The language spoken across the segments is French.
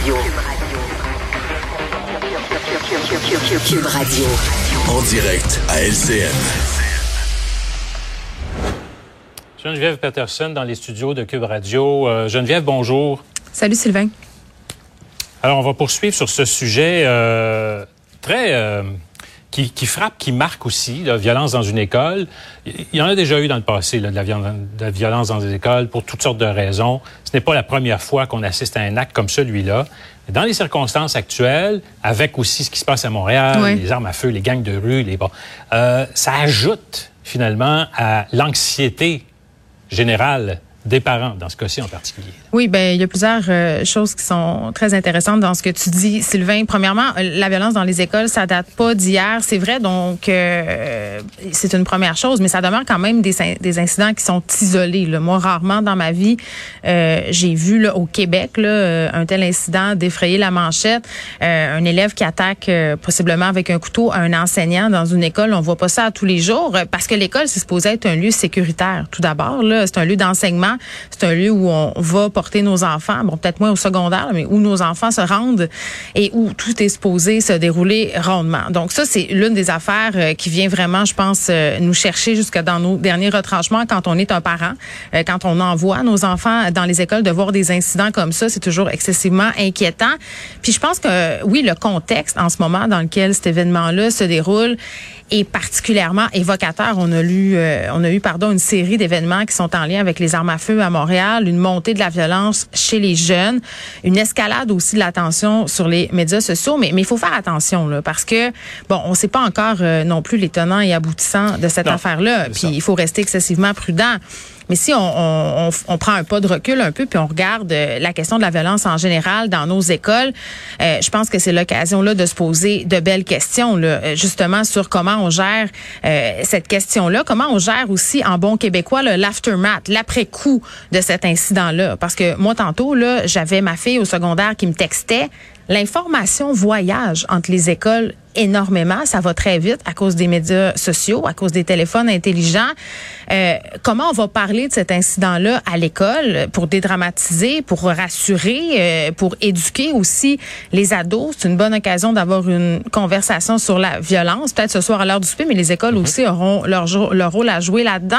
Radio. Cube Radio. En direct à LCN. Geneviève Peterson dans les studios de Cube Radio. Euh, Geneviève, bonjour. Salut Sylvain. Alors, on va poursuivre sur ce sujet euh, très... Euh, qui, qui, frappe, qui marque aussi la violence dans une école. Il y en a déjà eu dans le passé, là, de, la violence, de, la violence, dans des écoles pour toutes sortes de raisons. Ce n'est pas la première fois qu'on assiste à un acte comme celui-là. Dans les circonstances actuelles, avec aussi ce qui se passe à Montréal, oui. les armes à feu, les gangs de rue, les bon, euh, ça ajoute finalement à l'anxiété générale des parents, dans ce cas-ci en particulier. Oui, ben il y a plusieurs euh, choses qui sont très intéressantes dans ce que tu dis, Sylvain. Premièrement, euh, la violence dans les écoles, ça date pas d'hier, c'est vrai, donc euh, c'est une première chose, mais ça demeure quand même des, incidents qui sont isolés. Là. Moi, rarement dans ma vie, j'ai vu au Québec un tel incident défrayer la manchette. un élève qui attaque possiblement avec un couteau un enseignant dans une école, on voit pas ça tous les jours, parce que l'école, c'est supposé être un lieu sécuritaire. Tout d'abord, c'est un lieu d'enseignement c'est un lieu où on va porter nos enfants, bon peut-être moins au secondaire, mais où nos enfants se rendent et où tout est supposé se dérouler rondement. Donc ça, c'est l'une des affaires euh, qui vient vraiment, je pense, euh, nous chercher jusque dans nos derniers retranchements quand on est un parent, euh, quand on envoie nos enfants dans les écoles de voir des incidents comme ça, c'est toujours excessivement inquiétant. Puis je pense que oui, le contexte en ce moment dans lequel cet événement-là se déroule est particulièrement évocateur. On a lu, on a eu pardon une série d'événements qui sont en lien avec les armes à feu à Montréal, une montée de la violence chez les jeunes, une escalade aussi de la tension sur les médias sociaux. Mais il faut faire attention là, parce que bon, on ne sait pas encore euh, non plus les tenants et aboutissants de cette affaire-là. Puis il faut rester excessivement prudent. Mais si on, on, on, prend un pas de recul un peu, puis on regarde euh, la question de la violence en général dans nos écoles, euh, je pense que c'est l'occasion là de se poser de belles questions, là, euh, justement sur comment on gère euh, cette question-là, comment on gère aussi en bon québécois l'aftermath, l'après-coup de cet incident-là. Parce que moi tantôt là, j'avais ma fille au secondaire qui me textait l'information voyage entre les écoles énormément. Ça va très vite à cause des médias sociaux, à cause des téléphones intelligents. Euh, comment on va parler de cet incident-là à l'école pour dédramatiser, pour rassurer, euh, pour éduquer aussi les ados? C'est une bonne occasion d'avoir une conversation sur la violence, peut-être ce soir à l'heure du souper, mais les écoles mm-hmm. aussi auront leur, leur rôle à jouer là-dedans.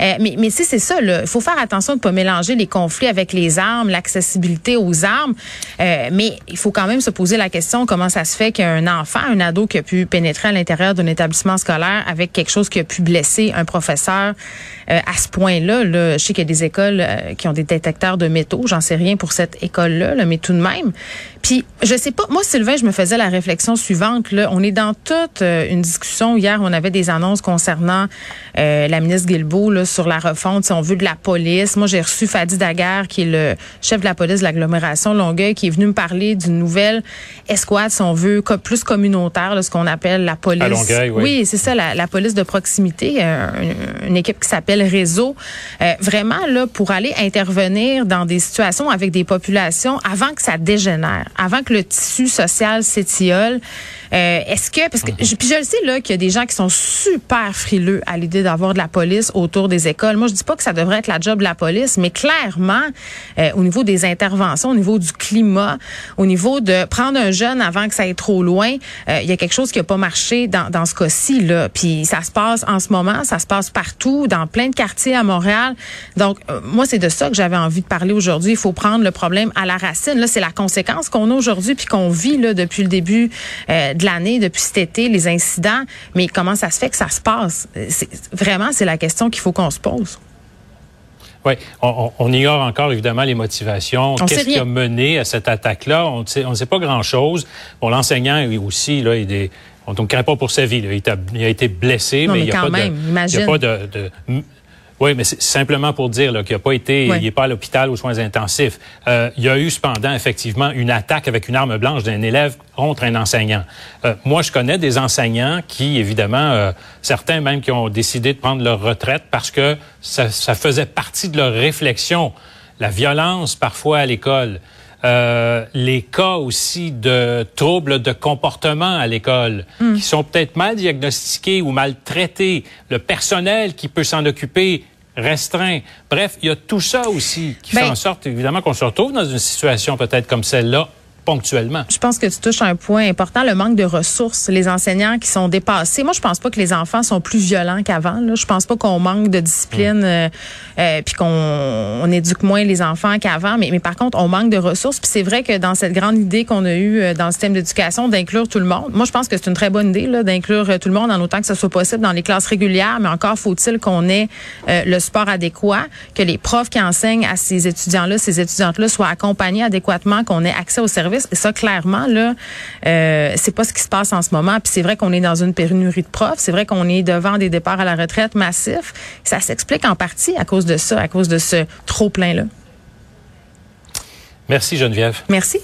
Euh, mais mais si c'est ça, il faut faire attention de ne pas mélanger les conflits avec les armes, l'accessibilité aux armes. Euh, mais il faut quand même se poser la question comment ça se fait qu'un enfant, un ado qui a pu pénétrer à l'intérieur d'un établissement scolaire avec quelque chose qui a pu blesser un professeur euh, à ce point-là. Là, je sais qu'il y a des écoles euh, qui ont des détecteurs de métaux. J'en sais rien pour cette école-là, là, mais tout de même. Puis, je sais pas, moi, Sylvain, je me faisais la réflexion suivante. Là. On est dans toute euh, une discussion. Hier, on avait des annonces concernant la ministre Guilbeault là, sur la refonte, si on veut, de la police. Moi, j'ai reçu Fadi Daguerre, qui est le chef de la police de l'agglomération Longueuil, qui est venu me parler d'une nouvelle escouade, si on veut, plus communautaire, là, ce qu'on appelle la police. À Longueuil, oui. Oui, c'est ça, la, la, police de proximité, euh, une, une, équipe qui s'appelle Réseau. Euh, vraiment, là, pour aller intervenir dans des situations avec des populations avant que ça dégénère, avant que le tissu social s'étiole. Euh, Est-ce que, parce que, je, puis je le sais, là, qu'il y a des gens qui sont super frileux à l'idée d'avoir de la police autour des écoles. Moi, je dis pas que ça devrait être la job de la police, mais clairement, euh, au niveau des interventions, au niveau du climat, au niveau de prendre un jeune avant que ça aille trop loin, euh, il y a quelque chose qui a pas marché dans, dans ce cas-ci, là. Puis ça se passe en ce moment, ça se passe partout, dans plein de quartiers à Montréal. Donc, euh, moi, c'est de ça que j'avais envie de parler aujourd'hui. Il faut prendre le problème à la racine. Là, c'est la conséquence qu'on a aujourd'hui puis qu'on vit, là, depuis le début euh, de l'année, depuis cet été, les incidents. Mais comment ça se fait que ça se passe? Vraiment, c'est la question qu'il faut qu'on se pose. Oui, on, on, ignore encore évidemment les motivations. Qu'est-ce qui a mené à cette attaque-là? On ne sait pas grand-chose. Bon, l'enseignant aussi, là, il est, on ne craint pas pour sa vie. Là. Il, a, il, a, été blessé, non, mais, mais, il n'y a, a, pas de oui, mais c'est simplement pour dire qu'il n'a pas été, oui. il n'est pas à l'hôpital aux soins intensifs. Euh, il y a eu cependant effectivement une attaque avec une arme blanche d'un élève contre un enseignant. Euh, moi, je connais des enseignants qui, évidemment, euh, certains même qui ont décidé de prendre leur retraite parce que ça, ça faisait partie de leur réflexion. La violence parfois à l'école. Euh, les cas aussi de troubles de comportement à l'école mm. qui sont peut-être mal diagnostiqués ou mal traités, le personnel qui peut s'en occuper restreint. Bref, il y a tout ça aussi qui ben, fait en sorte, évidemment, qu'on se retrouve dans une situation peut-être comme celle-là ponctuellement. Je pense que tu touches un point important, le manque de ressources, les enseignants qui sont dépassés. Moi, je pense pas que les enfants sont plus violents qu'avant. Là. Je pense pas qu'on manque de discipline euh, euh, puis qu'on on éduque moins les enfants qu'avant. Mais, mais par contre, on manque de ressources. Puis c'est vrai que dans cette grande idée qu'on a eue euh, dans le système d'éducation d'inclure tout le monde, moi, je pense que c'est une très bonne idée là, d'inclure tout le monde en autant que ce soit possible dans les classes régulières. Mais encore faut-il qu'on ait le support adéquat, que les profs qui enseignent à ces étudiants-là, ces étudiantes-là soient accompagnés adéquatement, qu'on ait accès aux services. Et ça, clairement, là, euh, c'est pas ce qui se passe en ce moment. Puis c'est vrai qu'on est dans une pénurie de profs. C'est vrai qu'on est devant des départs à la retraite massifs. Ça s'explique en partie à cause de ça, à cause de ce trop plein-là. Merci, Geneviève. Merci.